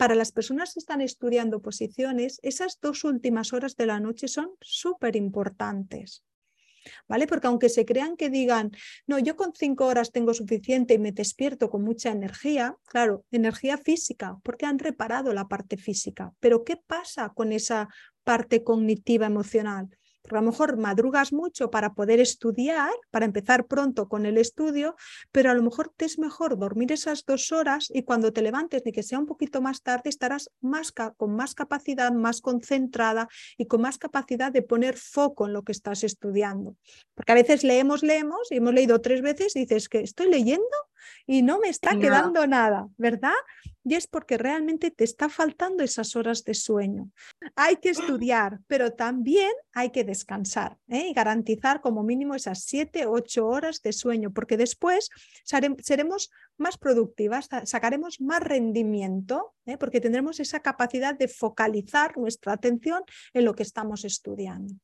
para las personas que están estudiando posiciones, esas dos últimas horas de la noche son súper importantes. ¿Vale? Porque aunque se crean que digan, no, yo con cinco horas tengo suficiente y me despierto con mucha energía, claro, energía física, porque han reparado la parte física. Pero ¿qué pasa con esa parte cognitiva emocional? A lo mejor madrugas mucho para poder estudiar, para empezar pronto con el estudio, pero a lo mejor te es mejor dormir esas dos horas y cuando te levantes, ni que sea un poquito más tarde, estarás más con más capacidad, más concentrada y con más capacidad de poner foco en lo que estás estudiando. Porque a veces leemos, leemos y hemos leído tres veces y dices que estoy leyendo y no me está quedando nada, ¿verdad? Y es porque realmente te está faltando esas horas de sueño. Hay que estudiar, pero también hay que descansar ¿eh? y garantizar como mínimo esas siete, ocho horas de sueño, porque después seremos más productivas, sacaremos más rendimiento, ¿eh? porque tendremos esa capacidad de focalizar nuestra atención en lo que estamos estudiando.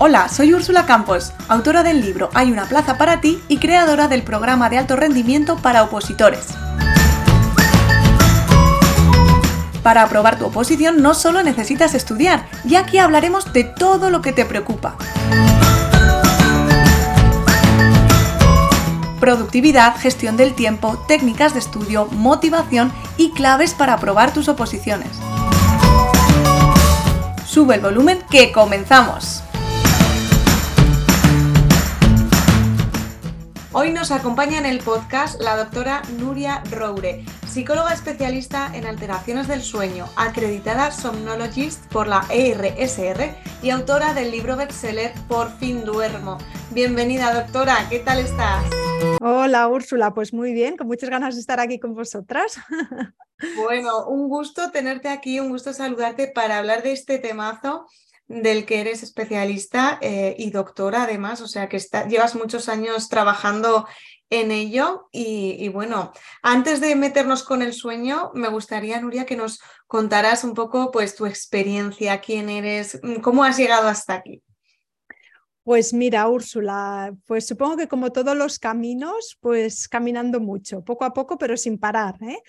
Hola, soy Úrsula Campos, autora del libro Hay una plaza para ti y creadora del programa de alto rendimiento para opositores. Para aprobar tu oposición no solo necesitas estudiar, ya que hablaremos de todo lo que te preocupa. Productividad, gestión del tiempo, técnicas de estudio, motivación y claves para aprobar tus oposiciones. Sube el volumen que comenzamos. Hoy nos acompaña en el podcast la doctora Nuria Roure, psicóloga especialista en alteraciones del sueño, acreditada somnologist por la ERSR y autora del libro bestseller Por fin duermo. Bienvenida doctora, ¿qué tal estás? Hola Úrsula, pues muy bien, con muchas ganas de estar aquí con vosotras. Bueno, un gusto tenerte aquí, un gusto saludarte para hablar de este temazo del que eres especialista eh, y doctora además, o sea que llevas muchos años trabajando en ello y, bueno, antes de meternos con el sueño, me gustaría, Nuria, que nos contaras un poco pues tu experiencia, quién eres, mm, cómo has llegado hasta aquí. Pues mira, Úrsula, pues supongo que como todos los caminos, pues caminando mucho, poco a poco, pero sin parar. ¿eh?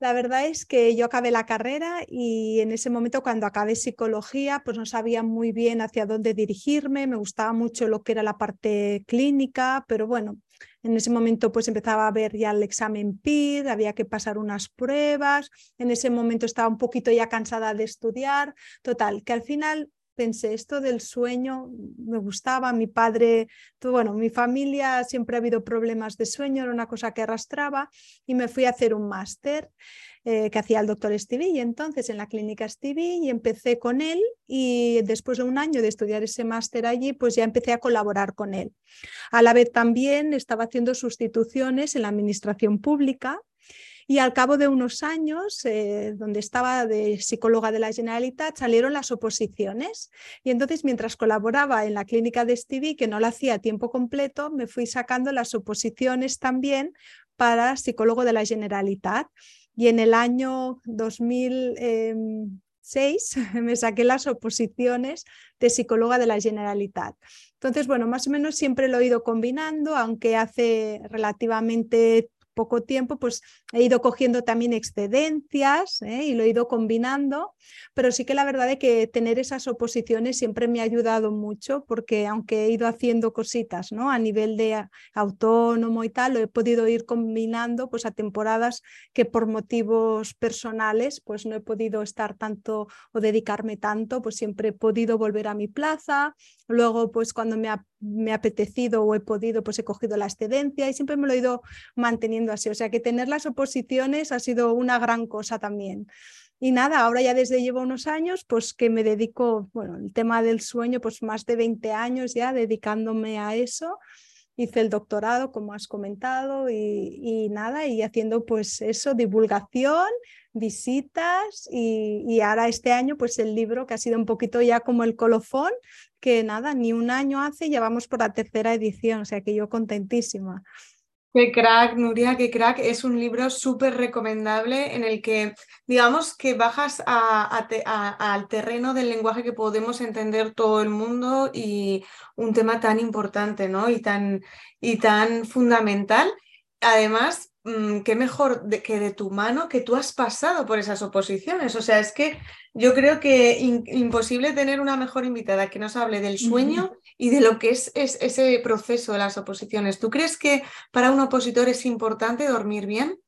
La verdad es que yo acabé la carrera y en ese momento cuando acabé psicología, pues no sabía muy bien hacia dónde dirigirme, me gustaba mucho lo que era la parte clínica, pero bueno, en ese momento pues empezaba a ver ya el examen PID, había que pasar unas pruebas, en ese momento estaba un poquito ya cansada de estudiar, total, que al final pensé, esto del sueño me gustaba, mi padre, bueno, mi familia siempre ha habido problemas de sueño, era una cosa que arrastraba y me fui a hacer un máster eh, que hacía el doctor Stevie y entonces en la clínica Stevie y empecé con él y después de un año de estudiar ese máster allí, pues ya empecé a colaborar con él. A la vez también estaba haciendo sustituciones en la administración pública y al cabo de unos años, eh, donde estaba de psicóloga de la Generalitat, salieron las oposiciones. Y entonces, mientras colaboraba en la clínica de Stevie, que no la hacía a tiempo completo, me fui sacando las oposiciones también para psicólogo de la Generalitat. Y en el año 2006 me saqué las oposiciones de psicóloga de la Generalitat. Entonces, bueno, más o menos siempre lo he ido combinando, aunque hace relativamente poco tiempo, pues he ido cogiendo también excedencias ¿eh? y lo he ido combinando, pero sí que la verdad es que tener esas oposiciones siempre me ha ayudado mucho porque aunque he ido haciendo cositas ¿no? a nivel de autónomo y tal, lo he podido ir combinando pues a temporadas que por motivos personales pues no he podido estar tanto o dedicarme tanto, pues siempre he podido volver a mi plaza, luego pues cuando me ha, me ha apetecido o he podido pues he cogido la excedencia y siempre me lo he ido manteniendo así. O sea que tener las oposiciones ha sido una gran cosa también. Y nada, ahora ya desde llevo unos años, pues que me dedico, bueno, el tema del sueño, pues más de 20 años ya dedicándome a eso. Hice el doctorado, como has comentado, y, nada, y haciendo pues eso, divulgación, visitas y, y, ahora este año pues el libro que ha sido un poquito ya como el colofón, que nada, ni un año hace, ya vamos por la tercera edición, o sea que yo contentísima. Qué crack, Nuria, qué crack. Es un libro súper recomendable en el que, digamos, que bajas al terreno del lenguaje que podemos entender todo el mundo y un tema tan importante, ¿no? Y tan, y tan fundamental. además, qué mejor que de tu mano que tú has pasado por esas oposiciones. O sea, es que yo creo que imposible tener una mejor invitada que nos hable del sueño y de lo que es, ese proceso de las oposiciones. ¿Tú crees que para un opositor es importante dormir bien?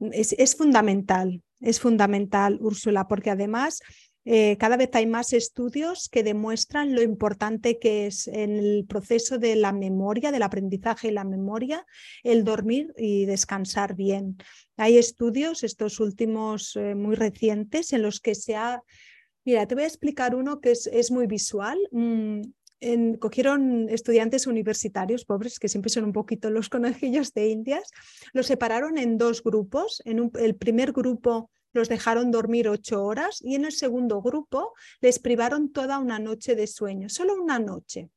es fundamental, es fundamental, Úrsula, porque además eh, cada vez hay más estudios que demuestran lo importante que es en el proceso de la memoria, del aprendizaje y la memoria, el dormir y descansar bien. Hay estudios, estos últimos eh, muy recientes, en los que se ha... Mira, te voy a explicar uno que es, muy visual. Mm, cogieron estudiantes universitarios pobres, que siempre son un poquito los conejillos de indias, los separaron en dos grupos. En el primer grupo los dejaron dormir ocho horas y en el segundo grupo les privaron toda una noche de sueño, solo una noche.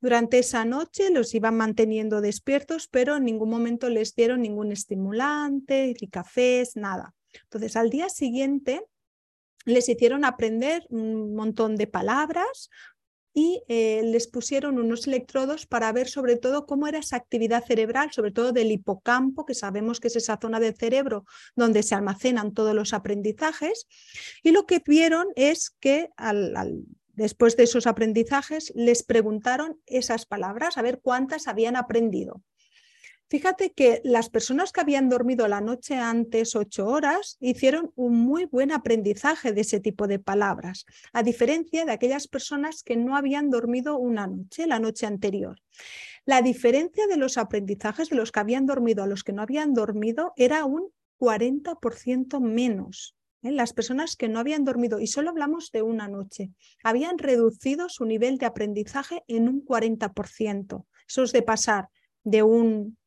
Durante esa noche los iban manteniendo despiertos, pero en ningún momento les dieron ningún estimulante, ni cafés, nada. Entonces, al día siguiente les hicieron aprender un montón de palabras, y eh, les pusieron unos electrodos para ver sobre todo cómo era esa actividad cerebral, sobre todo del hipocampo, que sabemos que es esa zona del cerebro donde se almacenan todos los aprendizajes. Y lo que vieron es que después de esos aprendizajes les preguntaron esas palabras, a ver cuántas habían aprendido. Fíjate que las personas que habían dormido la noche antes ocho horas hicieron un muy buen aprendizaje de ese tipo de palabras, a diferencia de aquellas personas que no habían dormido una noche, la noche anterior. La diferencia de los aprendizajes de los que habían dormido a los que no habían dormido era un 40% menos. ¿eh? Las personas que no habían dormido, y solo hablamos de una noche, habían reducido su nivel de aprendizaje en un 40%. Eso es de pasar de un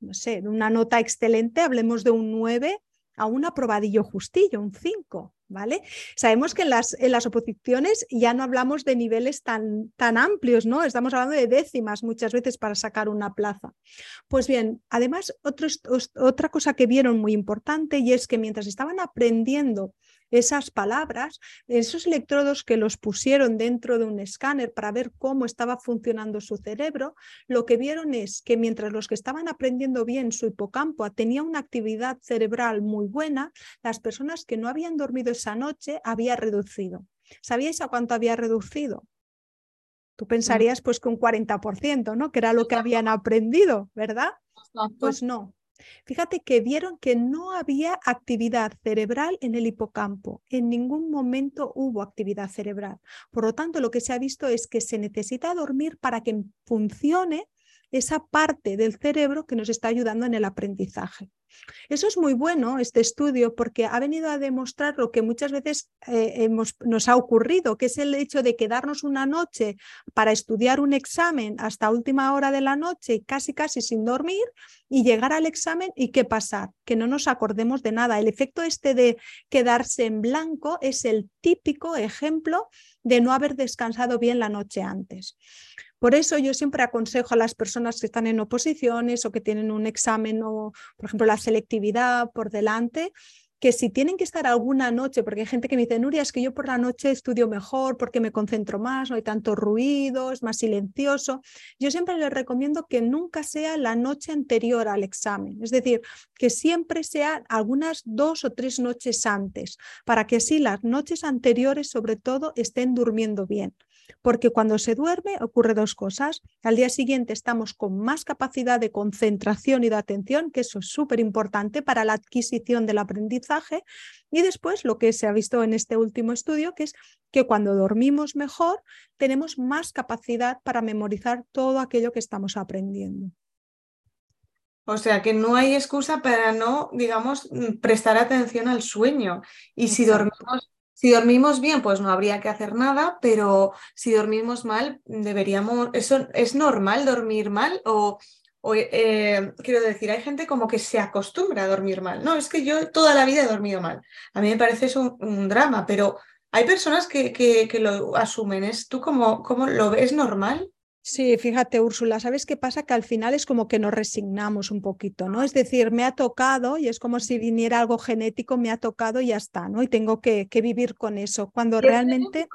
no sé, de una nota excelente, hablemos de un 9 a un aprobadillo justillo, un 5, ¿vale? Sabemos que en las, en las oposiciones ya no hablamos de niveles tan, tan amplios, ¿no? Estamos hablando de décimas muchas veces para sacar una plaza. Pues bien, además, otra cosa que vieron muy importante y es que mientras estaban aprendiendo esas palabras, esos electrodos que los pusieron dentro de un escáner para ver cómo estaba funcionando su cerebro, lo que vieron es que mientras los que estaban aprendiendo bien su hipocampo tenía una actividad cerebral muy buena, las personas que no habían dormido esa noche había reducido. ¿Sabíais a cuánto había reducido? Tú mm. pensarías pues que un 40%, ¿no? Que era lo que habían aprendido, ¿verdad? Pues no, Fíjate que vieron que no había actividad cerebral en el hipocampo. En ningún momento hubo actividad cerebral. Por lo tanto, lo que se ha visto es que se necesita dormir para que funcione esa parte del cerebro que nos está ayudando en el aprendizaje. Eso es muy bueno, este estudio, porque ha venido a demostrar lo que muchas veces eh, nos ha ocurrido, que es el hecho de quedarnos una noche para estudiar un examen hasta última hora de la noche, casi casi sin dormir, y llegar al examen y qué pasar, que no nos acordemos de nada. El efecto este de quedarse en blanco es el típico ejemplo de no haber descansado bien la noche antes. Por eso yo siempre aconsejo a las personas que están en oposiciones o que tienen un examen o, por ejemplo, la selectividad por delante, que si tienen que estar alguna noche, porque hay gente que me dice, Nuria, es que yo por la noche estudio mejor porque me concentro más, no hay tanto ruido, es más silencioso. Yo siempre les recomiendo que nunca sea la noche anterior al examen, es decir, que siempre sea algunas dos o tres noches antes, para que así las noches anteriores sobre todo estén durmiendo bien porque cuando se duerme ocurre dos cosas. Al día siguiente estamos con más capacidad de concentración y de atención, que eso es súper importante para la adquisición del aprendizaje. Y después lo que se ha visto en este último estudio, que es que cuando dormimos mejor tenemos más capacidad para memorizar todo aquello que estamos aprendiendo. O sea que no hay excusa para no, digamos, prestar atención al sueño. Y si dormimos si dormimos bien, pues no habría que hacer nada, pero si dormimos mal, deberíamos. ¿Eso es normal dormir mal? O, eh, quiero decir, hay gente como que se acostumbra a dormir mal. No, es que yo toda la vida he dormido mal. A mí me parece eso un, drama, pero hay personas que, que, lo asumen. ¿Es tú cómo, cómo lo ves normal? Sí, fíjate, Úrsula, ¿sabes qué pasa? Que al final es como que nos resignamos un poquito, ¿no? Es decir, me ha tocado y es como si viniera algo genético, me ha tocado y ya está, ¿no? Y tengo que, vivir con eso. Cuando realmente...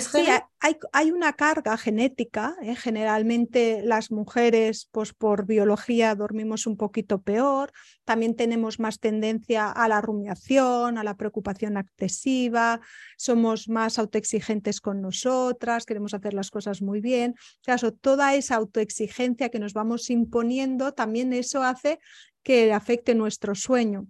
sí, hay, hay, una carga genética. ¿eh? Generalmente las mujeres, pues por biología, dormimos un poquito peor. También tenemos más tendencia a la rumiación, a la preocupación excesiva. Somos más autoexigentes con nosotras, queremos hacer las cosas muy bien. Claro, toda esa autoexigencia que nos vamos imponiendo, también eso hace que afecte nuestro sueño.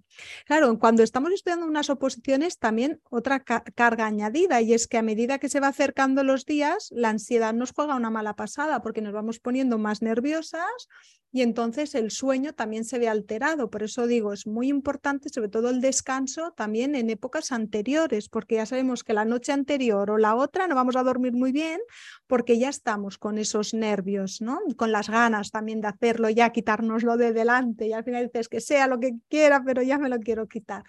Claro, cuando estamos estudiando unas oposiciones, también otra carga añadida, y es que a medida que se va acercando los días, la ansiedad nos juega una mala pasada porque nos vamos poniendo más nerviosas y entonces el sueño también se ve alterado. Por eso digo, es muy importante, sobre todo el descanso, también en épocas anteriores, porque ya sabemos que la noche anterior o la otra no vamos a dormir muy bien porque ya estamos con esos nervios, ¿no? con las ganas también de hacerlo, ya quitárnoslo de delante y al final dices que sea lo que quiera, pero ya me lo quiero quitar.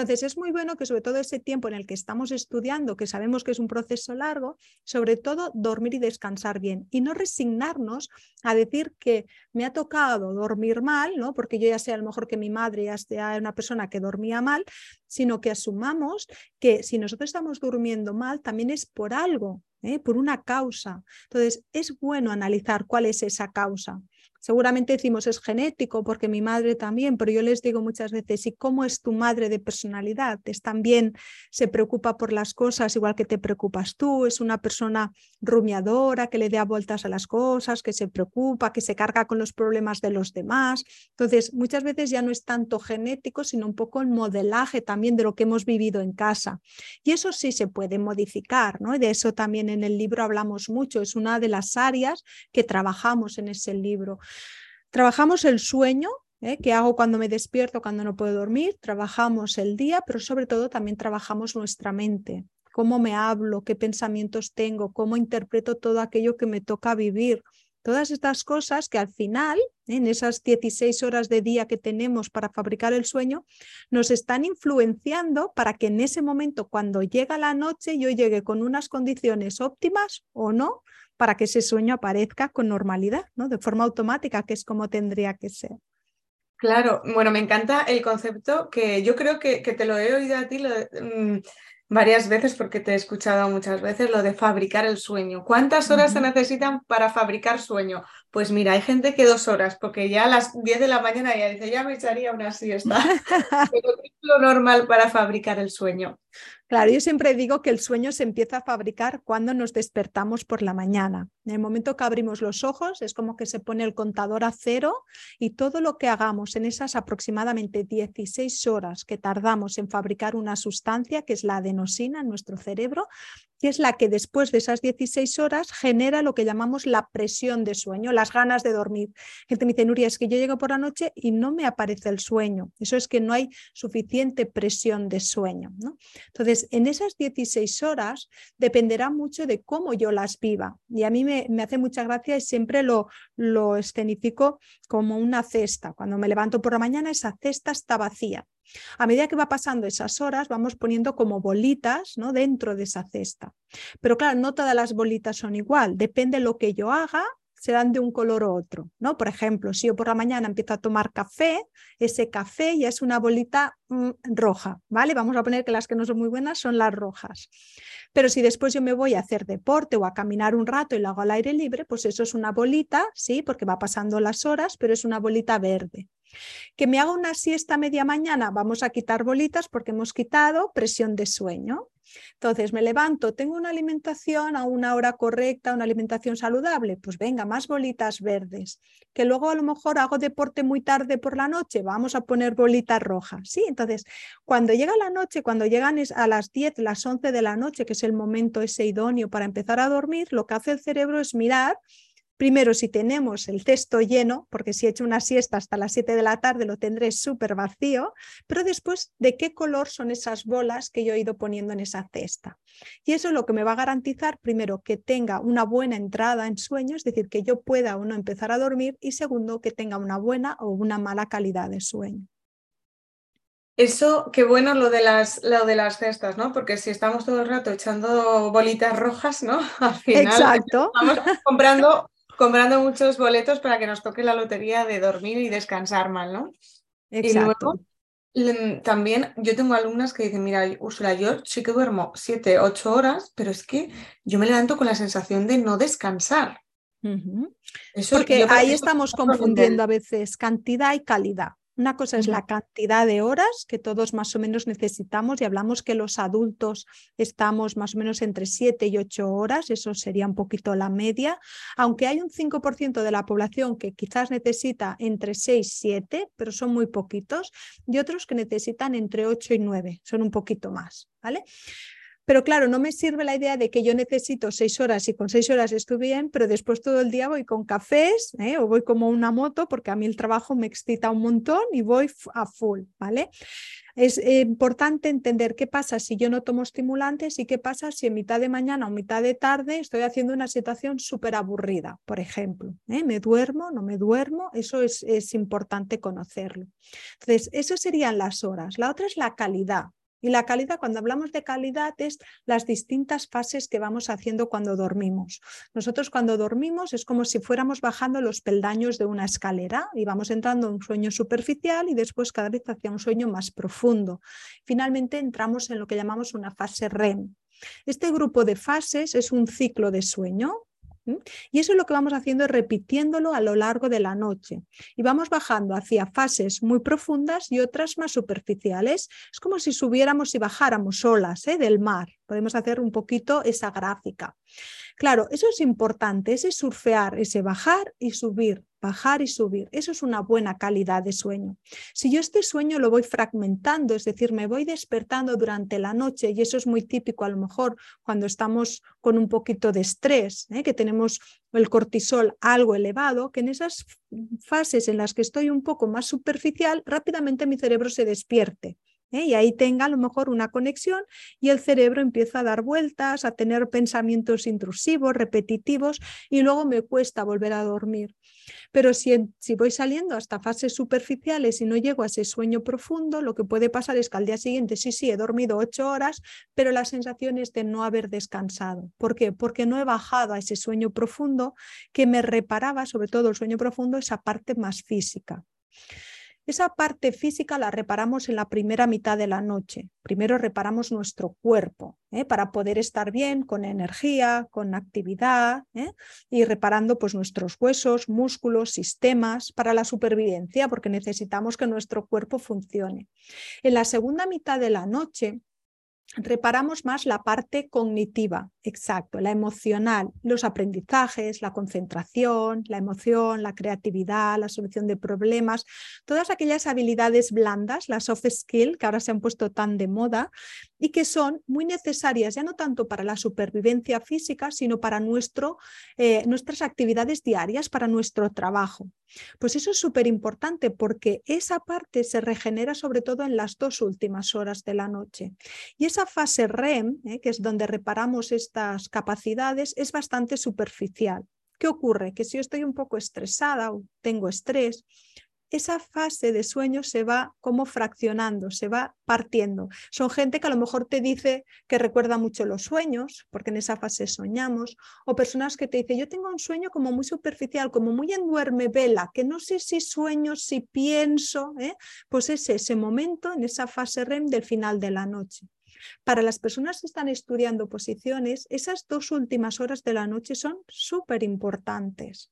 Entonces, es muy bueno que sobre todo ese tiempo en el que estamos estudiando, que sabemos que es un proceso largo, sobre todo dormir y descansar bien y no resignarnos a decir que me ha tocado dormir mal, ¿no? porque yo ya sé a lo mejor que mi madre ya sea una persona que dormía mal, sino que asumamos que si nosotros estamos durmiendo mal, también es por algo, ¿eh? por una causa. Entonces, es bueno analizar cuál es esa causa. Seguramente decimos es genético porque mi madre también, pero yo les digo muchas veces, ¿y cómo es tu madre de personalidad? ¿Es también se preocupa por las cosas igual que te preocupas tú? ¿Es una persona rumiadora que le da vueltas a las cosas, que se preocupa, que se carga con los problemas de los demás? Entonces, muchas veces ya no es tanto genético, sino un poco el modelaje también de lo que hemos vivido en casa. Y eso sí se puede modificar, ¿no? Y de eso también en el libro hablamos mucho, es una de las áreas que trabajamos en ese libro. Trabajamos el sueño, ¿eh? que hago cuando me despierto, cuando no puedo dormir, trabajamos el día, pero sobre todo también trabajamos nuestra mente, cómo me hablo, qué pensamientos tengo, cómo interpreto todo aquello que me toca vivir. Todas estas cosas que al final, en esas 16 horas de día que tenemos para fabricar el sueño, nos están influenciando para que en ese momento, cuando llega la noche, yo llegue con unas condiciones óptimas o no para que ese sueño aparezca con normalidad, ¿no? de forma automática, que es como tendría que ser. Claro, bueno, me encanta el concepto que yo creo que, te lo he oído a ti mm, varias veces porque te he escuchado muchas veces, lo de fabricar el sueño. ¿Cuántas horas se necesitan para fabricar sueño? Pues mira, hay gente que dos horas, porque ya a las 10 de la mañana ya dice, ya me echaría una siesta. Pero es lo normal para fabricar el sueño. Claro, yo siempre digo que el sueño se empieza a fabricar cuando nos despertamos por la mañana. En el momento que abrimos los ojos es como que se pone el contador a cero y todo lo que hagamos en esas aproximadamente 16 horas que tardamos en fabricar una sustancia, que es la adenosina en nuestro cerebro, que es la que después de esas 16 horas genera lo que llamamos la presión de sueño, las ganas de dormir. Gente me dice, Nuria, es que yo llego por la noche y no me aparece el sueño. Eso es que no hay suficiente presión de sueño. ¿no? Entonces, en esas 16 horas dependerá mucho de cómo yo las viva. Y a mí me, hace mucha gracia y siempre lo, lo escenifico como una cesta. Cuando me levanto por la mañana, esa cesta está vacía. A medida que va pasando esas horas, vamos poniendo como bolitas ¿no? dentro de esa cesta. Pero claro, no todas las bolitas son igual, depende de lo que yo haga, serán de un color u otro, ¿no? Por ejemplo, si yo por la mañana empiezo a tomar café, ese café ya es una bolita mm, roja, ¿vale? Vamos a poner que las que no son muy buenas son las rojas. Pero si después yo me voy a hacer deporte o a caminar un rato y lo hago al aire libre, pues eso es una bolita, sí, porque va pasando las horas, pero es una bolita verde. Que me haga una siesta media mañana, vamos a quitar bolitas porque hemos quitado presión de sueño. Entonces me levanto, tengo una alimentación a una hora correcta, una alimentación saludable, pues venga, más bolitas verdes. Que luego a lo mejor hago deporte muy tarde por la noche, vamos a poner bolitas rojas. Sí, entonces cuando llega la noche, cuando llegan a las 10, las 11 de la noche, que es el momento ese idóneo para empezar a dormir, lo que hace el cerebro es mirar Primero, si tenemos el cesto lleno, porque si he hecho una siesta hasta las 7 de la tarde lo tendré súper vacío, pero después, ¿de qué color son esas bolas que yo he ido poniendo en esa cesta? Y eso es lo que me va a garantizar, primero, que tenga una buena entrada en sueño, es decir, que yo pueda o no empezar a dormir, y segundo, que tenga una buena o una mala calidad de sueño. Eso, qué bueno lo de las, lo de las cestas, ¿no? Porque si estamos todo el rato echando bolitas rojas, ¿no? Al final Exacto. estamos comprando comprando muchos boletos para que nos toque la lotería de dormir y descansar mal, ¿no? Exacto. También yo tengo alumnas que dicen, mira, Úrsula, yo sí que duermo siete, ocho horas, pero es que yo me levanto con la sensación de no descansar. Porque ahí estamos confundiendo a veces cantidad y calidad. Una cosa es la cantidad de horas que todos más o menos necesitamos y hablamos que los adultos estamos más o menos entre 7 y 8 horas, eso sería un poquito la media, aunque hay un 5% de la población que quizás necesita entre 6 y 7, pero son muy poquitos, y otros que necesitan entre 8 y 9, son un poquito más, ¿vale? Pero claro, no me sirve la idea de que yo necesito seis horas y con seis horas estoy bien, pero después todo el día voy con cafés ¿eh? o voy como una moto porque a mí el trabajo me excita un montón y voy a full, ¿vale? Es importante entender qué pasa si yo no tomo estimulantes y qué pasa si en mitad de mañana o mitad de tarde estoy haciendo una situación súper aburrida, por ejemplo. ¿eh? ¿Me duermo? ¿No me duermo? Eso es, es importante conocerlo. Entonces, eso serían las horas. La otra es la calidad. Y la calidad, cuando hablamos de calidad, es las distintas fases que vamos haciendo cuando dormimos. Nosotros cuando dormimos es como si fuéramos bajando los peldaños de una escalera y vamos entrando en un sueño superficial y después cada vez hacia un sueño más profundo. Finalmente entramos en lo que llamamos una fase REM. Este grupo de fases es un ciclo de sueño y eso es lo que vamos haciendo repitiéndolo a lo largo de la noche. Y vamos bajando hacia fases muy profundas y otras más superficiales. Es como si subiéramos y bajáramos olas ¿eh? del mar. Podemos hacer un poquito esa gráfica. Claro, eso es importante, ese surfear, ese bajar y subir, bajar y subir. Eso es una buena calidad de sueño. Si yo este sueño lo voy fragmentando, es decir, me voy despertando durante la noche, y eso es muy típico a lo mejor cuando estamos con un poquito de estrés, ¿eh? que tenemos el cortisol algo elevado, que en esas fases en las que estoy un poco más superficial, rápidamente mi cerebro se despierte. ¿Eh? y ahí tenga a lo mejor una conexión y el cerebro empieza a dar vueltas, a tener pensamientos intrusivos, repetitivos y luego me cuesta volver a dormir. Pero si, si voy saliendo hasta fases superficiales y no llego a ese sueño profundo, lo que puede pasar es que al día siguiente sí, sí, he dormido ocho horas, pero la sensación es de no haber descansado. ¿Por qué? Porque no he bajado a ese sueño profundo que me reparaba, sobre todo el sueño profundo, esa parte más física. Esa parte física la reparamos en la primera mitad de la noche. Primero reparamos nuestro cuerpo ¿eh? para poder estar bien, con energía, con actividad ¿eh? y reparando pues, nuestros huesos, músculos, sistemas para la supervivencia, porque necesitamos que nuestro cuerpo funcione. En la segunda mitad de la noche reparamos más la parte cognitiva, exacto, la emocional, los aprendizajes, la concentración, la emoción, la creatividad, la solución de problemas, todas aquellas habilidades blandas, las soft skills que ahora se han puesto tan de moda y que son muy necesarias ya no tanto para la supervivencia física, sino para nuestro, eh, nuestras actividades diarias, para nuestro trabajo. Pues eso es súper importante porque esa parte se regenera sobre todo en las dos últimas horas de la noche. Y esa fase REM, eh, que es donde reparamos estas capacidades, es bastante superficial. ¿Qué ocurre? Que si yo estoy un poco estresada o tengo estrés, esa fase de sueño se va como fraccionando, se va partiendo. Son gente que a lo mejor te dice que recuerda mucho los sueños, porque en esa fase soñamos, o personas que te dicen, yo tengo un sueño como muy superficial, como muy en duerme vela, que no sé si sueño, si pienso, ¿eh? pues es ese momento en esa fase REM del final de la noche. Para las personas que están estudiando posiciones, esas dos últimas horas de la noche son súper importantes.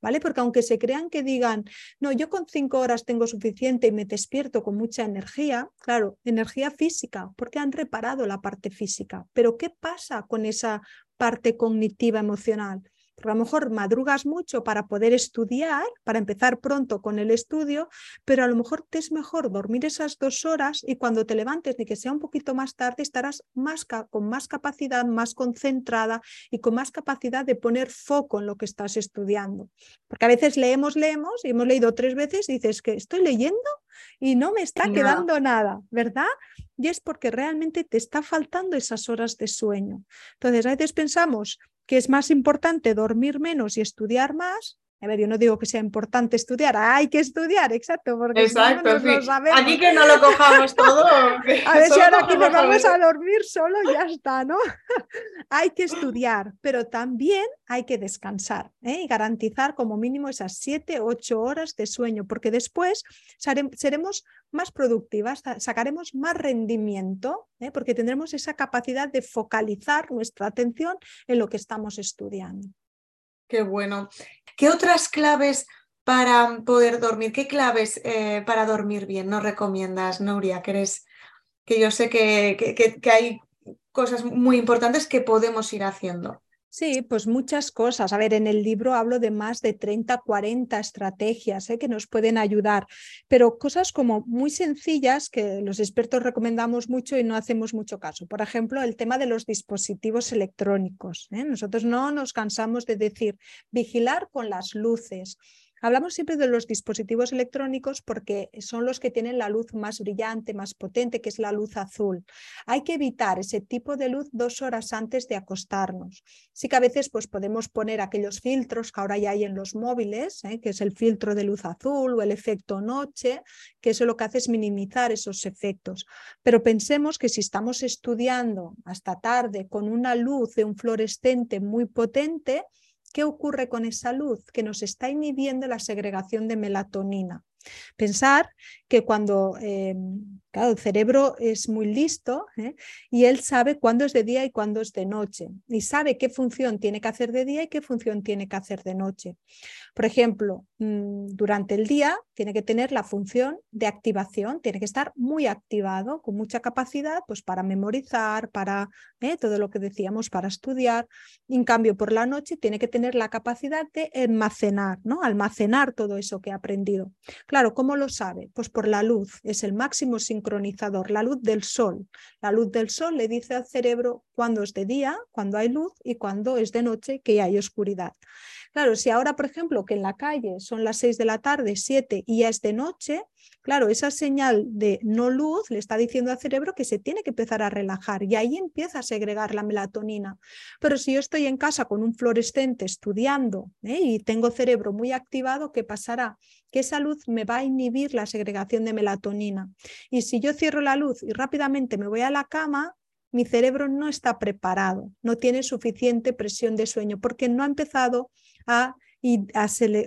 ¿Vale? Porque aunque se crean que digan, no, yo con cinco horas tengo suficiente y me despierto con mucha energía, claro, energía física, porque han reparado la parte física. Pero ¿qué pasa con esa parte cognitiva emocional? Porque a lo mejor madrugas mucho para poder estudiar, para empezar pronto con el estudio, pero a lo mejor te es mejor dormir esas dos horas y cuando te levantes, ni que sea un poquito más tarde, estarás más con más capacidad, más concentrada y con más capacidad de poner foco en lo que estás estudiando. Porque a veces leemos, leemos y hemos leído tres veces y dices que estoy leyendo y no me está quedando nada, ¿verdad? Y es porque realmente te está faltando esas horas de sueño. Entonces, a veces pensamos que es más importante dormir menos y estudiar más, A ver, yo no digo que sea importante estudiar, hay que estudiar, exacto, porque exacto, Aquí que no lo cojamos todo. a ver si ahora aquí nos vamos a dormir solo, ya está, ¿no? hay que estudiar, pero también hay que descansar ¿eh? y garantizar como mínimo esas 7, 8 horas de sueño, porque después seremos más productivas, sacaremos más rendimiento, ¿eh? porque tendremos esa capacidad de focalizar nuestra atención en lo que estamos estudiando. Qué bueno. ¿Qué otras claves para poder dormir? ¿Qué claves eh, para dormir bien nos recomiendas, Nuria? Que, que yo sé que, que hay cosas muy importantes que podemos ir haciendo. Sí, pues muchas cosas. A ver, en el libro hablo de más de 30, 40 estrategias ¿eh? que nos pueden ayudar, pero cosas como muy sencillas que los expertos recomendamos mucho y no hacemos mucho caso. Por ejemplo, el tema de los dispositivos electrónicos. ¿eh? Nosotros no nos cansamos de decir vigilar con las luces Hablamos siempre de los dispositivos electrónicos porque son los que tienen la luz más brillante, más potente, que es la luz azul. Hay que evitar ese tipo de luz dos horas antes de acostarnos. Sí que a veces pues, podemos poner aquellos filtros que ahora ya hay en los móviles, ¿eh? que es el filtro de luz azul o el efecto noche, que eso lo que hace es minimizar esos efectos. Pero pensemos que si estamos estudiando hasta tarde con una luz de un fluorescente muy potente, ¿Qué ocurre con esa luz? Que nos está inhibiendo la segregación de melatonina. Pensar que cuando, em, el cerebro es muy listo ¿eh? y él sabe cuándo es de día y cuándo es de noche y sabe qué función tiene que hacer de día y qué función tiene que hacer de noche. Por ejemplo, mm, durante el día tiene que tener la función de activación, tiene que estar muy activado, con mucha capacidad pues, para memorizar, para ¿eh? todo lo que decíamos, para estudiar. En cambio, por la noche tiene que tener la capacidad de almacenar, ¿no? almacenar todo eso que ha aprendido. Claro, ¿cómo lo sabe? Pues por la luz, es el máximo sincronizador, la luz del sol. La luz del sol le dice al cerebro cuándo es de día, cuándo hay luz y cuándo es de noche, que hay oscuridad. Claro, si ahora, por ejemplo, que en la calle son las 6 de la tarde, 7 y ya es de noche, claro, esa señal de no luz le está diciendo al cerebro que se tiene que empezar a relajar y ahí empieza a segregar la melatonina. Pero si yo estoy en casa con un fluorescente estudiando ¿eh? y tengo cerebro muy activado, ¿qué pasará? Que esa luz me va a inhibir la segregación de melatonina. Y si yo cierro la luz y rápidamente me voy a la cama, mi cerebro no está preparado, no tiene suficiente presión de sueño porque no ha empezado a,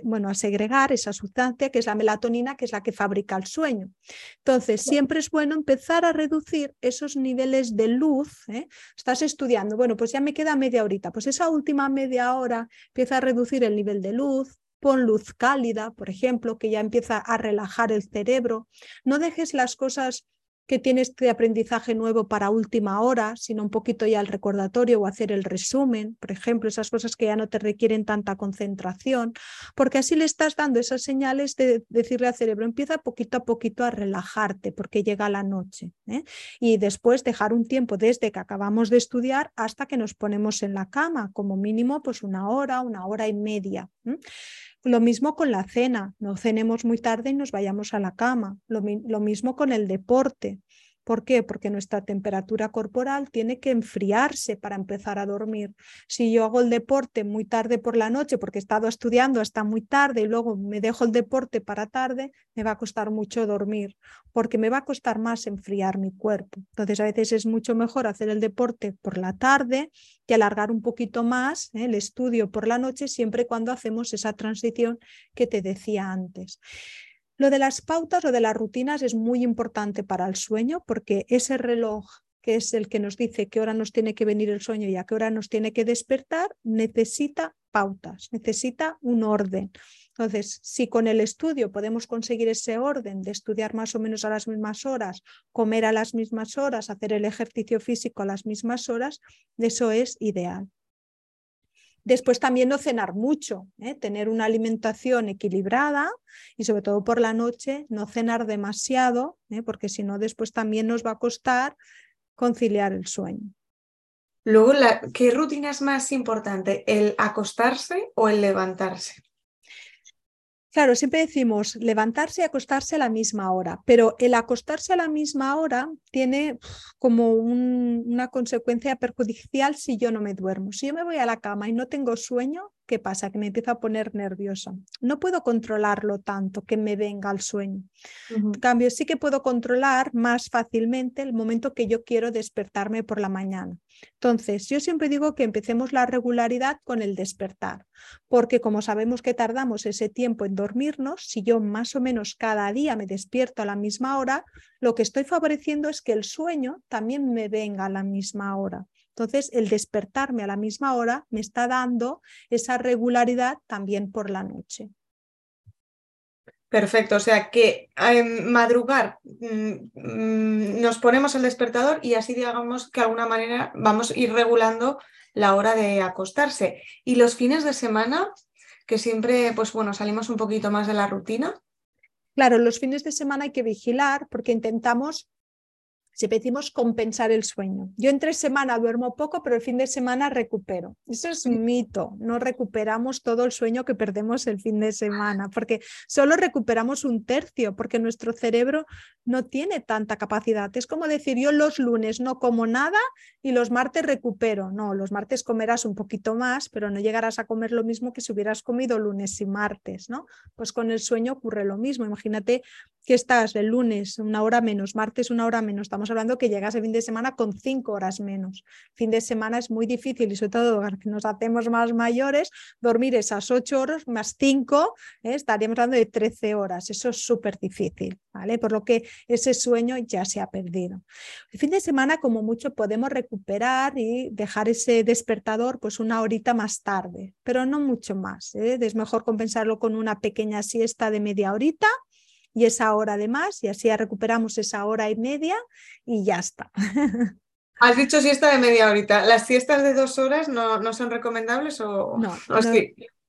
bueno, a segregar esa sustancia que es la melatonina, que es la que fabrica el sueño. Entonces, siempre es bueno empezar a reducir esos niveles de luz. ¿eh? Estás estudiando, bueno, pues ya me queda media horita, pues esa última media hora empieza a reducir el nivel de luz, pon luz cálida, por ejemplo, que ya empieza a relajar el cerebro. No dejes las cosas que tienes este aprendizaje nuevo para última hora, sino un poquito ya el recordatorio o hacer el resumen, por ejemplo, esas cosas que ya no te requieren tanta concentración, porque así le estás dando esas señales de decirle al cerebro, empieza poquito a poquito a relajarte porque llega la noche. ¿eh? Y después dejar un tiempo desde que acabamos de estudiar hasta que nos ponemos en la cama, como mínimo pues una hora, una hora y media. Lo mismo con la cena, no cenemos muy tarde y nos vayamos a la cama. Lo mismo con el deporte. ¿Por qué? Porque nuestra temperatura corporal tiene que enfriarse para empezar a dormir. Si yo hago el deporte muy tarde por la noche porque he estado estudiando hasta muy tarde y luego me dejo el deporte para tarde, me va a costar mucho dormir porque me va a costar más enfriar mi cuerpo. Entonces a veces es mucho mejor hacer el deporte por la tarde y alargar un poquito más ¿eh? el estudio por la noche siempre cuando hacemos esa transición que te decía antes. Lo de las pautas, lo de las rutinas es muy importante para el sueño porque ese reloj que es el que nos dice qué hora nos tiene que venir el sueño y a qué hora nos tiene que despertar, necesita pautas, necesita un orden. Entonces, si con el estudio podemos conseguir ese orden de estudiar más o menos a las mismas horas, comer a las mismas horas, hacer el ejercicio físico a las mismas horas, eso es ideal. Después también no cenar mucho, ¿eh? tener una alimentación equilibrada y sobre todo por la noche no cenar demasiado, ¿eh? porque si no después también nos va a costar conciliar el sueño. Luego, ¿qué rutina es más importante, el acostarse o el levantarse? Claro, siempre decimos levantarse y acostarse a la misma hora, pero el acostarse a la misma hora tiene como una consecuencia perjudicial si yo no me duermo. Si yo me voy a la cama y no tengo sueño, ¿qué pasa? Que me empiezo a poner nerviosa. No puedo controlarlo tanto que me venga el sueño. En cambio, sí que puedo controlar más fácilmente el momento que yo quiero despertarme por la mañana. Entonces, yo siempre digo que empecemos la regularidad con el despertar, porque como sabemos que tardamos ese tiempo en dormirnos, si yo más o menos cada día me despierto a la misma hora, lo que estoy favoreciendo es que el sueño también me venga a la misma hora. Entonces, el despertarme a la misma hora me está dando esa regularidad también por la noche. Perfecto, o sea que en madrugar mm, mm, nos ponemos el despertador y así digamos que de alguna manera vamos a ir regulando la hora de acostarse. Y los fines de semana, que siempre, pues bueno, salimos un poquito más de la rutina. Claro, los fines de semana hay que vigilar porque intentamos si decimos compensar el sueño. Yo entre semana duermo poco, pero el fin de semana recupero. Eso es un mito. No recuperamos todo el sueño que perdemos el fin de semana, porque solo recuperamos un tercio, porque nuestro cerebro no tiene tanta capacidad. Es como decir, yo los lunes no como nada y los martes recupero. No, los martes comerás un poquito más, pero no llegarás a comer lo mismo que si hubieras comido lunes y martes, ¿no? Pues con el sueño ocurre lo mismo. Imagínate que estás el lunes una hora menos, martes una hora menos. Estamos hablando que llegas el fin de semana con cinco horas menos. Fin de semana es muy difícil y sobre todo que nos hacemos más mayores, dormir esas ocho horas más cinco, ¿eh? estaríamos hablando de 13 horas. Eso es súper difícil, ¿vale? Por lo que ese sueño ya se ha perdido. El fin de semana, como mucho, podemos recuperar y dejar ese despertador pues una horita más tarde, pero no mucho más. ¿eh? Es mejor compensarlo con una pequeña siesta de media horita y esa hora de más y así ya recuperamos esa hora y media y ya está. Has dicho siesta de media horita. ¿Las siestas de dos horas no, no son recomendables o, no,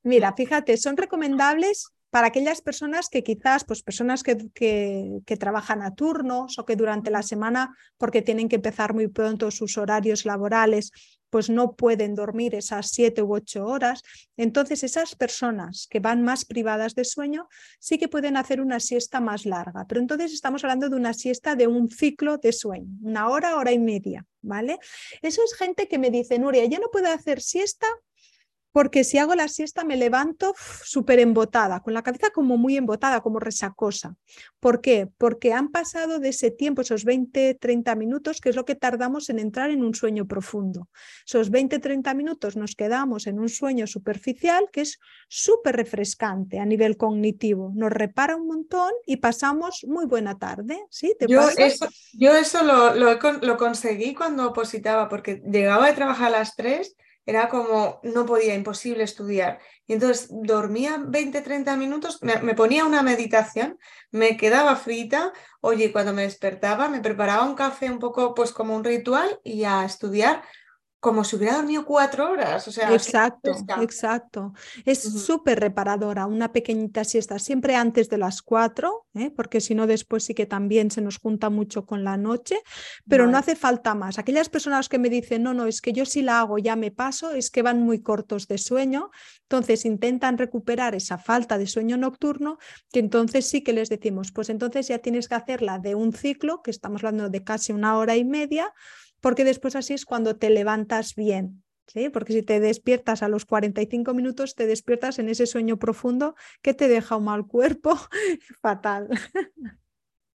Mira, fíjate, son recomendables para aquellas personas que quizás, pues personas que, que, trabajan a turnos o que durante la semana, porque tienen que empezar muy pronto sus horarios laborales, pues no pueden dormir esas siete u ocho horas. Entonces, esas personas que van más privadas de sueño sí que pueden hacer una siesta más larga. Pero entonces estamos hablando de una siesta de un ciclo de sueño, una hora, hora y media, ¿vale? Eso es gente que me dice, Nuria, yo no puedo hacer siesta porque si hago la siesta me levanto súper embotada, con la cabeza como muy embotada, como resacosa. ¿Por qué? Porque han pasado de ese tiempo, esos 20, 30 minutos, que es lo que tardamos en entrar en un sueño profundo. Esos 20, 30 minutos nos quedamos en un sueño superficial que es súper refrescante a nivel cognitivo, nos repara un montón y pasamos muy buena tarde. ¿Sí? yo, eso, yo eso lo, lo, lo conseguí cuando opositaba, porque llegaba a trabajar a las 3 era como, no podía, imposible estudiar. Y entonces dormía 20, 30 minutos, me, ponía una meditación, me quedaba frita, oye, cuando me despertaba me preparaba un café un poco pues como un ritual y a estudiar como si hubiera dormido cuatro horas. O sea, exacto, exacto. Es súper reparadora, una pequeñita siesta, siempre antes de las cuatro, ¿eh? porque si no después sí que también se nos junta mucho con la noche, pero no hace falta más. Aquellas personas que me dicen, no, no, es que yo si la hago ya me paso, es que van muy cortos de sueño, entonces intentan recuperar esa falta de sueño nocturno, que entonces sí que les decimos, pues entonces ya tienes que hacerla de un ciclo, que estamos hablando de casi una hora y media, porque después así es cuando te levantas bien. ¿sí? Porque si te despiertas a los 45 minutos, te despiertas en ese sueño profundo que te deja un mal cuerpo fatal.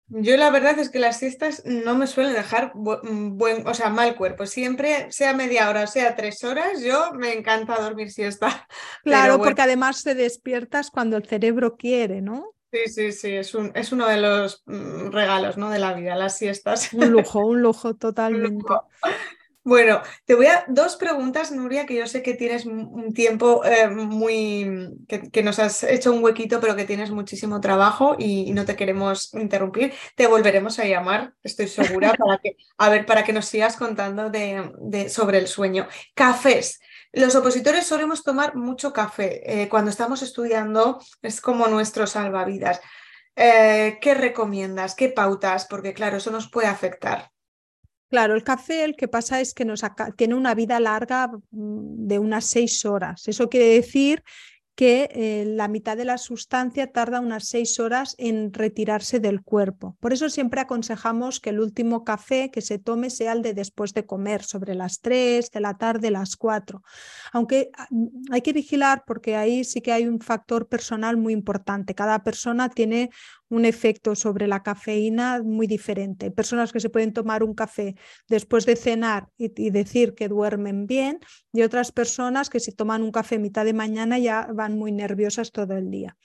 Yo la verdad es que las siestas no me suelen dejar mm, buen, o sea, mal cuerpo. Siempre, sea media hora, sea tres horas, yo me encanta dormir siesta. Claro, porque además te despiertas cuando el cerebro quiere, ¿no? Sí, sí, sí, es, un, es uno de los mm, regalos ¿no? de la vida, las siestas. Un lujo, un lujo totalmente. Bueno, te voy a dos preguntas, Nuria, que yo sé que tienes un tiempo eh, muy que, nos has hecho un huequito, pero que tienes muchísimo trabajo y, no te queremos interrumpir. Te volveremos a llamar, estoy segura, para que, a ver, para que nos sigas contando de, de sobre el sueño. Cafés. Los opositores solemos tomar mucho café. Eh, cuando estamos estudiando es como nuestro salvavidas. Eh, ¿Qué recomiendas? ¿Qué pautas? Porque claro, eso nos puede afectar. Claro, el café el que pasa es que tiene una vida larga mm, de unas seis horas. Eso quiere decir que eh, la mitad de la sustancia tarda unas seis horas en retirarse del cuerpo. Por eso siempre aconsejamos que el último café que se tome sea el de después de comer, sobre las 3 de la tarde, las 4. Aunque ah, mm, hay que vigilar porque ahí sí que hay un factor personal muy importante. Cada persona tiene un efecto sobre la cafeína muy diferente. Personas que se pueden tomar un café después de cenar y, decir que duermen bien y otras personas que si toman un café mitad de mañana ya van muy nerviosas todo el día.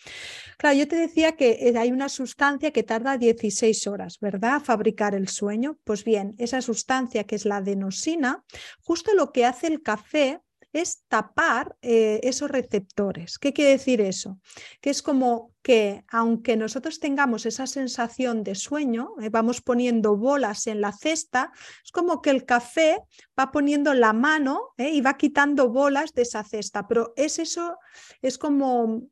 Claro, yo te decía que eh, hay una sustancia que tarda 16 horas, ¿verdad? fabricar el sueño. Pues bien, esa sustancia que es la adenosina, justo lo que hace el café es tapar eh, esos receptores. ¿Qué quiere decir eso? Que es como que aunque nosotros tengamos esa sensación de sueño, eh, vamos poniendo bolas en la cesta, es como que el café va poniendo la mano eh, y va quitando bolas de esa cesta, pero es eso, es como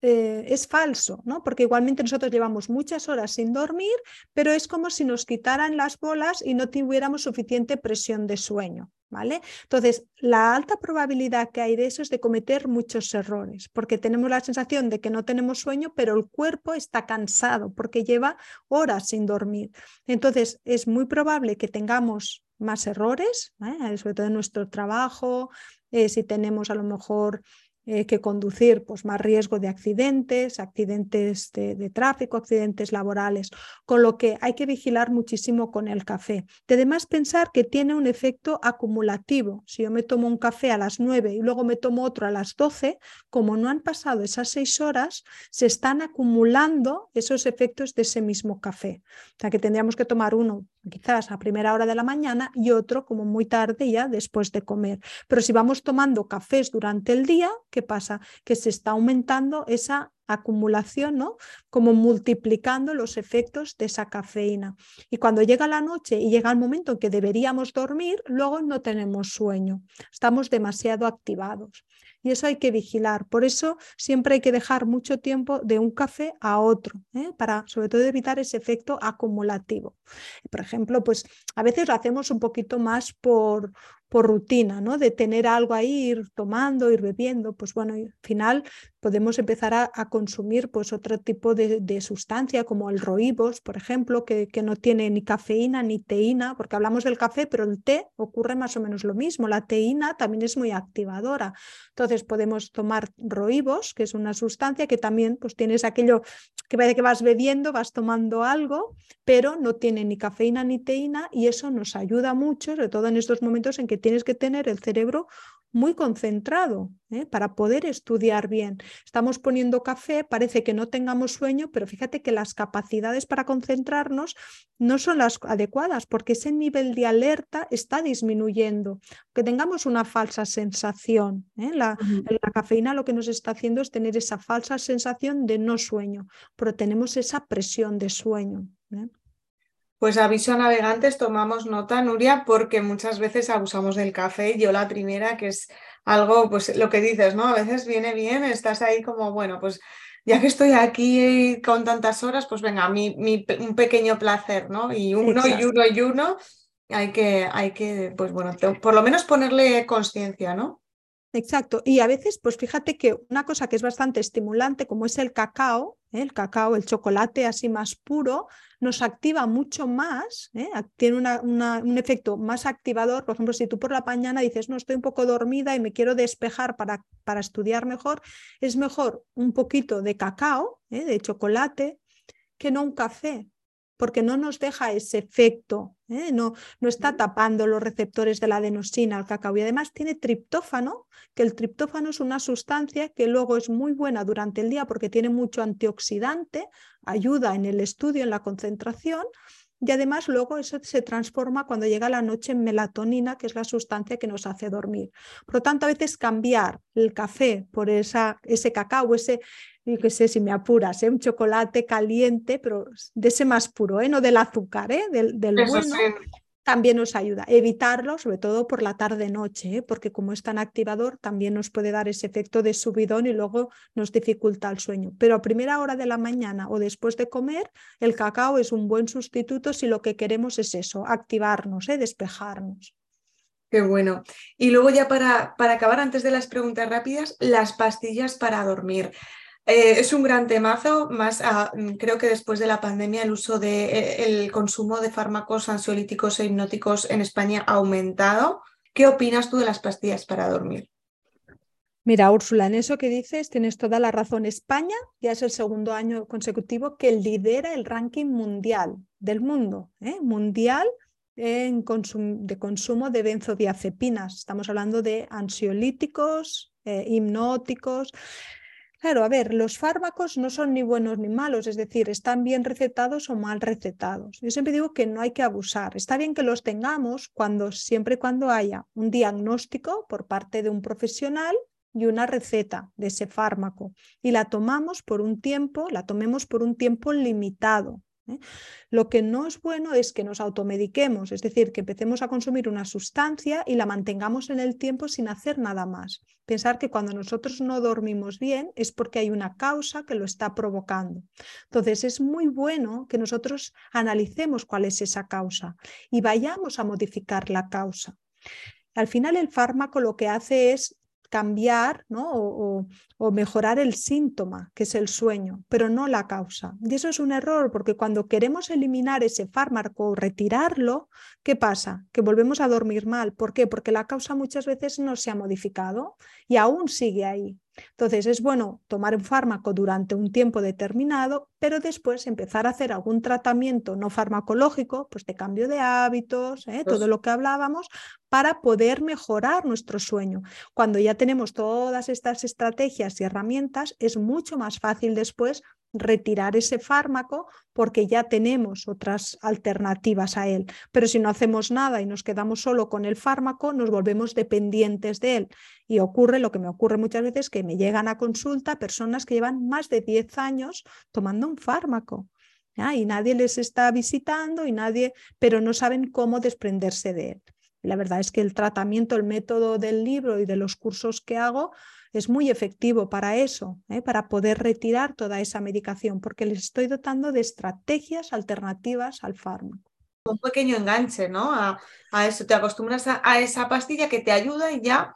es falso, ¿no? Porque igualmente nosotros llevamos muchas horas sin dormir, pero es como si nos quitaran las bolas y no tuviéramos suficiente presión de sueño. Entonces, la alta probabilidad que hay de eso es de cometer muchos errores, porque tenemos la sensación de que no tenemos sueño, pero el cuerpo está cansado porque lleva horas sin dormir. Entonces, es muy probable que tengamos más errores, ¿eh? sobre todo en nuestro trabajo, eh, si tenemos a lo mejor eh, que conducir, pues más riesgo de accidentes, accidentes de, tráfico, accidentes laborales, con lo que hay que vigilar muchísimo con el café. De además pensar que tiene un efecto acumulativo. Si yo me tomo un café a las 9 y luego me tomo otro a las 12, como no han pasado esas seis horas, se están acumulando esos efectos de ese mismo café. O sea que tendríamos que tomar uno quizás a primera hora de la mañana y otro como muy tarde ya después de comer. Pero si vamos tomando cafés durante el día, ¿qué pasa? Que se está aumentando esa acumulación, ¿no? Como multiplicando los efectos de esa cafeína. Y cuando llega la noche y llega el momento en que deberíamos dormir, luego no tenemos sueño, estamos demasiado activados. Y eso hay que vigilar. Por eso siempre hay que dejar mucho tiempo de un café a otro, ¿eh? para sobre todo evitar ese efecto acumulativo. Por ejemplo, pues a veces lo hacemos un poquito más por, por rutina, ¿no? De tener algo ahí, ir tomando, ir bebiendo, pues bueno, al final podemos empezar a, consumir pues otro tipo de, sustancia como el roibos, por ejemplo, que, que, no tiene ni cafeína ni teína, porque hablamos del café, pero el té ocurre más o menos lo mismo. La teína también es muy activadora. Entonces podemos tomar roibos, que es una sustancia que también pues tienes aquello que parece que vas bebiendo, vas tomando algo, pero no tiene ni cafeína ni teína y eso nos ayuda mucho, sobre todo en estos momentos en que tienes que tener el cerebro muy concentrado ¿eh? para poder estudiar bien. Estamos poniendo café, parece que no tengamos sueño, pero fíjate que las capacidades para concentrarnos no son las adecuadas porque ese nivel de alerta está disminuyendo. Que tengamos una falsa sensación. ¿eh? La, la, cafeína lo que nos está haciendo es tener esa falsa sensación de no sueño, pero tenemos esa presión de sueño. ¿eh? Pues aviso a navegantes, tomamos nota, Nuria, porque muchas veces abusamos del café. Yo la primera, que es algo, pues lo que dices, ¿no? A veces viene bien, estás ahí como, bueno, pues ya que estoy aquí con tantas horas, pues venga, mi, un pequeño placer, ¿no? Y uno y uno y uno, hay que, hay que, pues bueno, por lo menos ponerle conciencia, ¿no? Exacto. Y a veces, pues fíjate que una cosa que es bastante estimulante, como es el cacao. El cacao, el chocolate así más puro, nos activa mucho más, ¿eh? tiene un efecto más activador. Por ejemplo, si tú por la mañana dices, no, estoy un poco dormida y me quiero despejar para, para estudiar mejor, es mejor un poquito de cacao, ¿eh? de chocolate, que no un café, porque no nos deja ese efecto, ¿eh? no, no está tapando los receptores de la adenosina al cacao y además tiene triptófano, que el triptófano es una sustancia que luego es muy buena durante el día porque tiene mucho antioxidante, ayuda en el estudio, en la concentración y además luego eso se transforma cuando llega la noche en melatonina, que es la sustancia que nos hace dormir. Por lo tanto, a veces cambiar el café por esa, ese cacao, ese, yo qué sé si me apuras, ¿eh? un chocolate caliente, pero de ese más puro, ¿eh? no del azúcar, ¿eh? del, del bueno, también nos ayuda. Evitarlo, sobre todo por la tarde-noche, ¿eh? porque como es tan activador, también nos puede dar ese efecto de subidón y luego nos dificulta el sueño. Pero a primera hora de la mañana o después de comer, el cacao es un buen sustituto si lo que queremos es eso, activarnos, ¿eh? despejarnos. Qué bueno. Y luego ya para, para acabar, antes de las preguntas rápidas, las pastillas para dormir. Eh, es un gran temazo, más ah, creo que después de la pandemia el uso de eh, el consumo de fármacos ansiolíticos e hipnóticos en España ha aumentado. ¿Qué opinas tú de las pastillas para dormir? Mira, Úrsula, en eso que dices tienes toda la razón. España ya es el segundo año consecutivo que lidera el ranking mundial del mundo, ¿eh? mundial en de consumo de benzodiazepinas. Estamos hablando de ansiolíticos, hipnóticos. Claro, a ver, los fármacos no son ni buenos ni malos, es decir, están bien recetados o mal recetados. Yo siempre digo que no hay que abusar. Está bien que los tengamos cuando, siempre y cuando haya un diagnóstico por parte de un profesional y una receta de ese fármaco y la tomamos por un tiempo, la tomemos por un tiempo limitado. ¿Eh? Lo que no es bueno es que nos automediquemos, es decir, que empecemos a consumir una sustancia y la mantengamos en el tiempo sin hacer nada más. Pensar que cuando nosotros no dormimos bien es porque hay una causa que lo está provocando. Entonces es muy bueno que nosotros analicemos cuál es esa causa y vayamos a modificar la causa. Al final el fármaco lo que hace es cambiar ¿no? o, o, mejorar el síntoma, que es el sueño, pero no la causa. Y eso es un error, porque cuando queremos eliminar ese fármaco o retirarlo, ¿qué pasa? Que volvemos a dormir mal. ¿Por qué? Porque la causa muchas veces no se ha modificado y aún sigue ahí. Entonces es bueno tomar un fármaco durante un tiempo determinado, pero después empezar a hacer algún tratamiento no farmacológico, pues de cambio de hábitos, ¿eh? todo lo que hablábamos, para poder mejorar nuestro sueño. Cuando ya tenemos todas estas estrategias y herramientas, es mucho más fácil después retirar ese fármaco porque ya tenemos otras alternativas a él. Pero si no hacemos nada y nos quedamos solo con el fármaco, nos volvemos dependientes de él. Y ocurre lo que me ocurre muchas veces, que me llegan a consulta personas que llevan más de 10 años tomando un fármaco. Y nadie les está visitando y nadie, pero no saben cómo desprenderse de él. la verdad es que el tratamiento, el método del libro y de los cursos que hago es muy efectivo para eso, ¿eh? para poder retirar toda esa medicación, porque les estoy dotando de estrategias alternativas al fármaco. Un pequeño enganche, ¿no? A, a eso, te acostumbras a, esa pastilla que te ayuda y ya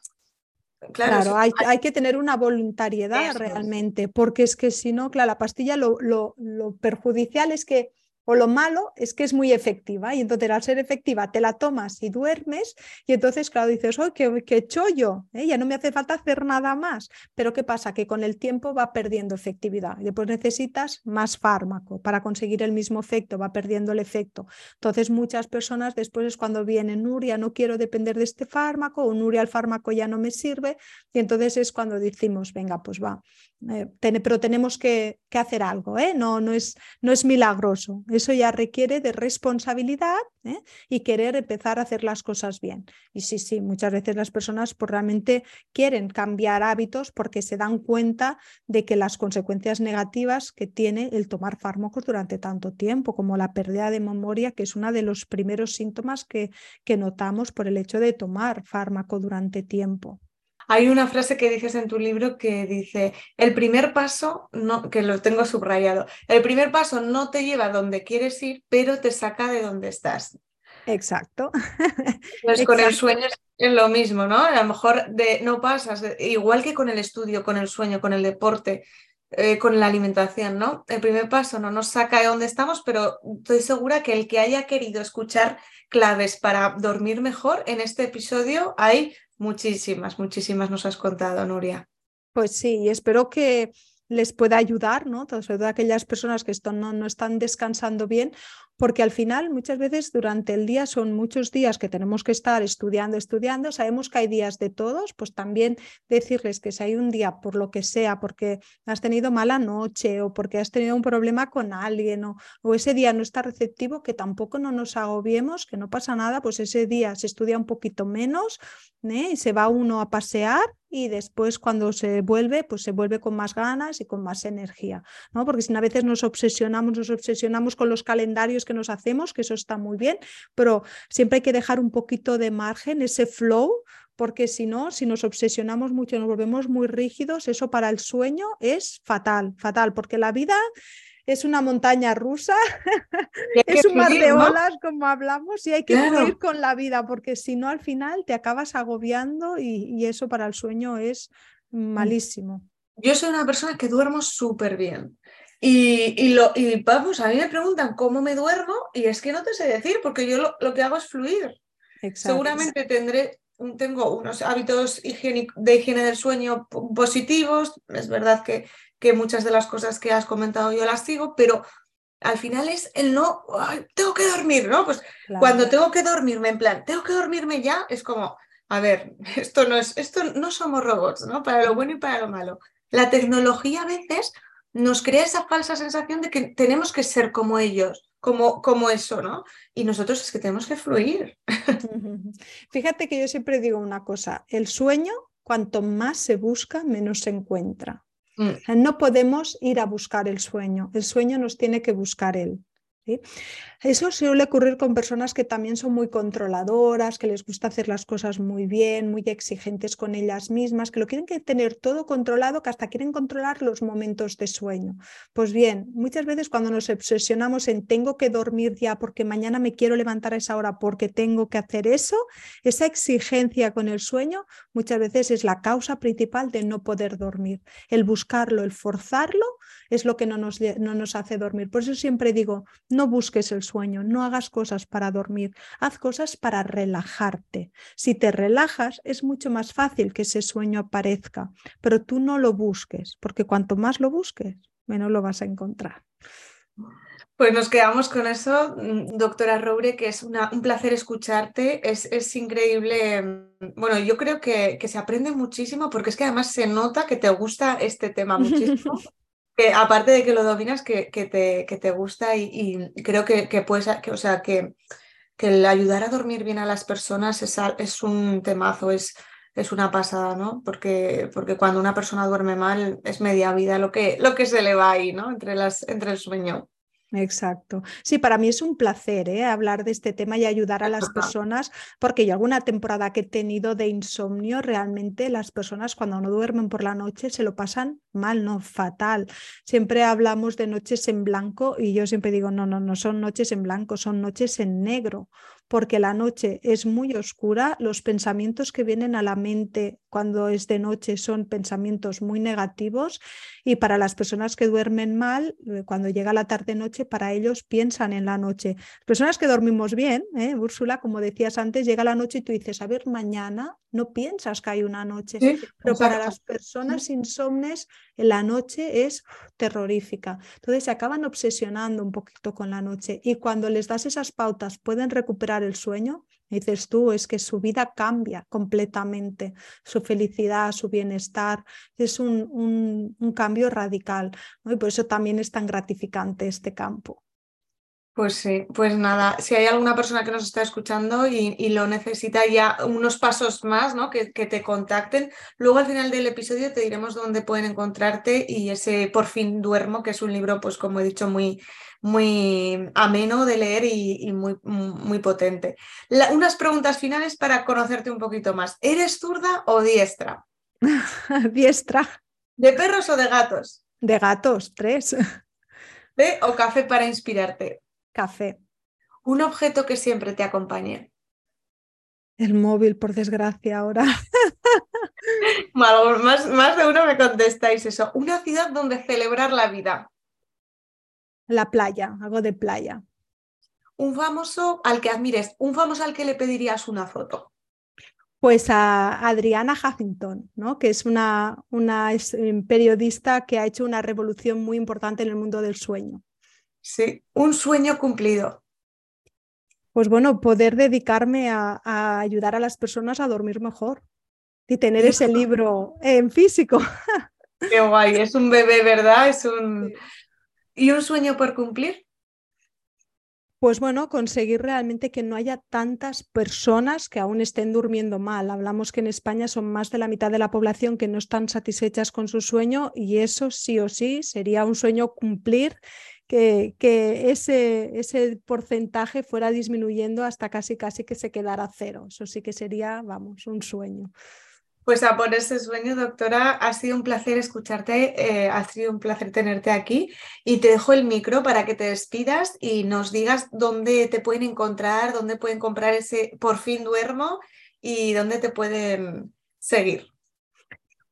Claro, hay, hay, que tener una voluntariedad realmente, porque es que si no, claro, la pastilla lo, lo, lo, perjudicial es que o lo malo es que es muy efectiva y entonces al ser efectiva te la tomas y duermes y entonces, claro, dices, ¡oh, qué, qué chollo! ¿eh? Ya no me hace falta hacer nada más. Pero ¿qué pasa? Que con el tiempo va perdiendo efectividad y después necesitas más fármaco para conseguir el mismo efecto, va perdiendo el efecto. Entonces muchas personas después es cuando vienen, Nuria, no quiero depender de este fármaco o Nuria, el fármaco ya no me sirve y entonces es cuando decimos, venga, pues va, eh, pero tenemos que, hacer algo, ¿eh? no, es, milagroso. Eso ya requiere de responsabilidad ¿eh? y querer empezar a hacer las cosas bien. Y sí, sí, muchas veces las personas pues, realmente quieren cambiar hábitos porque se dan cuenta de que las consecuencias negativas que tiene el tomar fármacos durante tanto tiempo, como la pérdida de memoria, que es uno de los primeros síntomas que notamos por el hecho de tomar fármaco durante tiempo. Hay una frase que dices en tu libro que dice, el primer paso, no, que lo tengo subrayado, el primer paso no te lleva a donde quieres ir, pero te saca de donde estás. Exacto. Pues con el sueño es lo mismo, ¿no? A lo mejor de, no pasas, igual que con el estudio, con el sueño, con el deporte, eh, con la alimentación, ¿no? El primer paso no nos saca de donde estamos, pero estoy segura que el que haya querido escuchar claves para dormir mejor, en este episodio hay Muchísimas, muchísimas nos has contado, Nuria. Pues sí, y espero que les pueda ayudar, ¿no? Sobre todo aquellas personas que no, no están descansando bien porque al final muchas veces durante el día son muchos días que tenemos que estar estudiando, estudiando, sabemos que hay días de todos, pues también decirles que si hay un día por lo que sea, porque has tenido mala noche o porque has tenido un problema con alguien o, o ese día no está receptivo, que tampoco no nos agobiemos, que no pasa nada, pues ese día se estudia un poquito menos ¿eh? y se va uno a pasear y después cuando se vuelve, pues se vuelve con más ganas y con más energía, ¿no? Porque si a veces nos obsesionamos, nos obsesionamos con los calendarios que nos hacemos, que eso está muy bien, pero siempre hay que dejar un poquito de margen, ese flow, porque si no, si nos obsesionamos mucho, nos volvemos muy rígidos, eso para el sueño es fatal, fatal, porque la vida es una montaña rusa, es un mar de olas, como hablamos, y hay que ir con la vida, porque si no, al final te acabas agobiando y, eso para el sueño es mm. malísimo. Yo soy una persona que duermo súper bien. Y, lo, y vamos, a mí me preguntan cómo me duermo y es que no te sé decir, porque yo lo, que hago es fluir. Seguramente tendré, tengo unos hábitos de higiene del sueño positivos, es verdad que, que muchas de las cosas que has comentado yo las sigo, pero al final es el no, tengo que dormir, ¿no? Pues cuando tengo que dormirme, en plan, tengo que dormirme ya, es como, a ver, esto no es, esto no somos robots, ¿no? Para lo bueno y para lo malo. La tecnología a veces nos crea esa falsa sensación de que tenemos que ser como ellos, como, como eso, ¿no? Y nosotros es que tenemos que fluir. Fíjate que yo siempre digo una cosa, el sueño, cuanto más se busca, menos se encuentra. Mm. No podemos ir a buscar el sueño, el sueño nos tiene que buscar él. Eso suele ocurrir con personas que también son muy controladoras, que les gusta hacer las cosas muy bien, muy exigentes con ellas mismas, que lo quieren tener todo controlado, que hasta quieren controlar los momentos de sueño. Pues bien, muchas veces cuando nos obsesionamos en tengo que dormir ya porque mañana me quiero levantar a esa hora porque tengo que hacer eso, esa exigencia con el sueño muchas veces es la causa principal de no poder dormir. El buscarlo, el forzarlo es lo que no nos, no nos hace dormir. Por eso siempre digo, no busques el sueño, no hagas cosas para dormir, haz cosas para relajarte. Si te relajas, es mucho más fácil que ese sueño aparezca, pero tú no lo busques, porque cuanto más lo busques, menos lo vas a encontrar. Pues nos quedamos con eso, mm, doctora Roure, que es un placer escucharte. Es, es, increíble. Mm, bueno, yo creo que, que, se aprende muchísimo porque es que además se nota que te gusta este tema muchísimo. Aparte de que lo dominas, que, que, te, que te, gusta y, creo que, que puedes, o sea, que el ayudar a dormir bien a las personas es, es un temazo, es, es una pasada, ¿no? Porque, porque cuando una persona duerme mal es media vida lo que, lo que se le va ahí, ¿no? Entre, las, entre el sueño. Exacto. Sí, para mí es un placer ¿eh? hablar de este tema y ayudar a las personas, porque yo alguna temporada que he tenido de insomnio, realmente las personas cuando no duermen por la noche se lo pasan mal, no fatal. Siempre hablamos de noches en blanco y yo siempre digo, no, no, no son noches en blanco, son noches en negro, porque la noche es muy oscura, los pensamientos que vienen a la mente cuando es de noche son pensamientos muy negativos y para las personas que duermen mal, eh, cuando llega la tarde-noche, para ellos piensan en la noche. Personas que dormimos bien, ¿eh? Úrsula, como decías antes, llega la noche y tú dices, a ver, mañana no piensas que hay una noche, pero para las personas insomnes la noche es terrorífica. Entonces se acaban obsesionando un poquito con la noche y cuando les das esas pautas pueden recuperar el sueño. Dices tú, es que su vida cambia completamente, su felicidad, su bienestar, es un, un, cambio radical. Y por eso también es tan gratificante este campo. Pues sí, pues nada, si hay alguna persona que nos está escuchando y, lo necesita ya unos pasos más, ¿no? Que, que, te contacten. Luego al final del episodio te diremos dónde pueden encontrarte y ese Por fin duermo, que es un libro, pues como he dicho, muy, muy ameno de leer y, muy, muy potente. unas preguntas finales para conocerte un poquito más. ¿Eres zurda o diestra? diestra. ¿De perros o de gatos? De gatos, tres. ¿Té o café para inspirarte? Café. Un objeto que siempre te acompañe. El móvil, por desgracia, ahora. más, más de uno me contestáis eso. Una ciudad donde celebrar la vida. La playa, algo de playa. Un famoso al que admires, un famoso al que le pedirías una foto. Pues a Adriana Huffington, ¿no? que es una, una eh, periodista que ha hecho una revolución muy importante en el mundo del sueño. Sí, un sueño cumplido. Pues bueno, poder dedicarme a, ayudar a las personas a dormir mejor y tener ese libro en físico. Qué guay, es un bebé, ¿verdad? Es un... ¿Y un sueño por cumplir? Pues bueno, conseguir realmente que no haya tantas personas que aún estén durmiendo mal. Hablamos que en España son más de la mitad de la población que no están satisfechas con su sueño y eso sí o sí sería un sueño cumplir que, ese, ese porcentaje fuera disminuyendo hasta casi casi que se quedara cero. Eso sí que sería, vamos, un sueño. Pues a por ese sueño, doctora, ha sido un placer escucharte, eh, ha sido un placer tenerte aquí y te dejo el micro para que te despidas y nos digas dónde te pueden encontrar, dónde pueden comprar ese Por fin duermo y dónde te pueden seguir.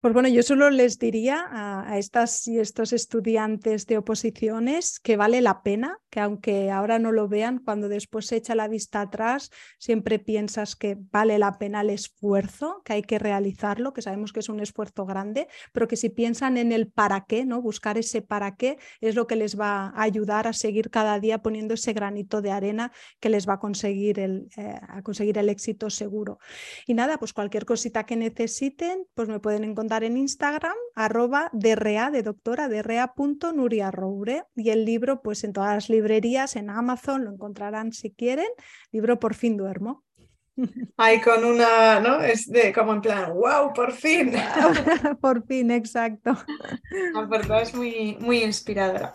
Pues bueno, yo solo les diría a, estas y estos estudiantes de oposiciones que vale la pena, que aunque ahora no lo vean, cuando después se echa la vista atrás, siempre piensas que vale la pena el esfuerzo, que hay que realizarlo, que sabemos que es un esfuerzo grande, pero que si piensan en el para qué, ¿no? Buscar ese para qué es lo que les va a ayudar a seguir cada día poniendo ese granito de arena que les va a conseguir el, eh, a conseguir el éxito seguro. Y nada, pues cualquier cosita que necesiten, pues me pueden encontrar en Instagram, arroba DRA de doctora, Roure Y el libro, pues en todas las librerías, en Amazon, lo encontrarán si quieren. Libro Por fin duermo. Ay, con una, ¿no? Es de como en plan, wow, por fin. por fin, exacto. La verdad es muy, muy inspiradora.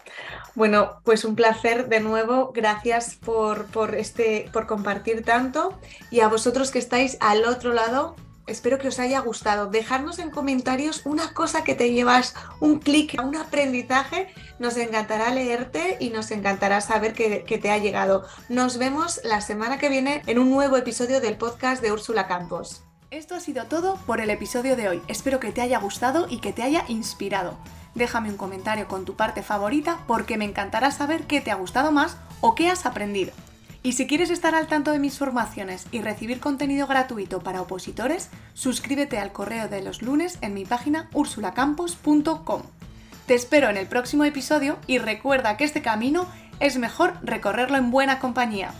Bueno, pues un placer de nuevo. Gracias por, por, este, por compartir tanto. Y a vosotros que estáis al otro lado, Espero que os haya gustado. Dejarnos en comentarios una cosa que te llevas, un clic, un aprendizaje. Nos encantará leerte y nos encantará saber que, que, te ha llegado. Nos vemos la semana que viene en un nuevo episodio del podcast de Úrsula Campos. Esto ha sido todo por el episodio de hoy. Espero que te haya gustado y que te haya inspirado. Déjame un comentario con tu parte favorita porque me encantará saber qué te ha gustado más o qué has aprendido. Y si quieres estar al tanto de mis formaciones y recibir contenido gratuito para opositores, suscríbete al correo de los lunes en mi página ursulacampos.com. Te espero en el próximo episodio y recuerda que este camino es mejor recorrerlo en buena compañía.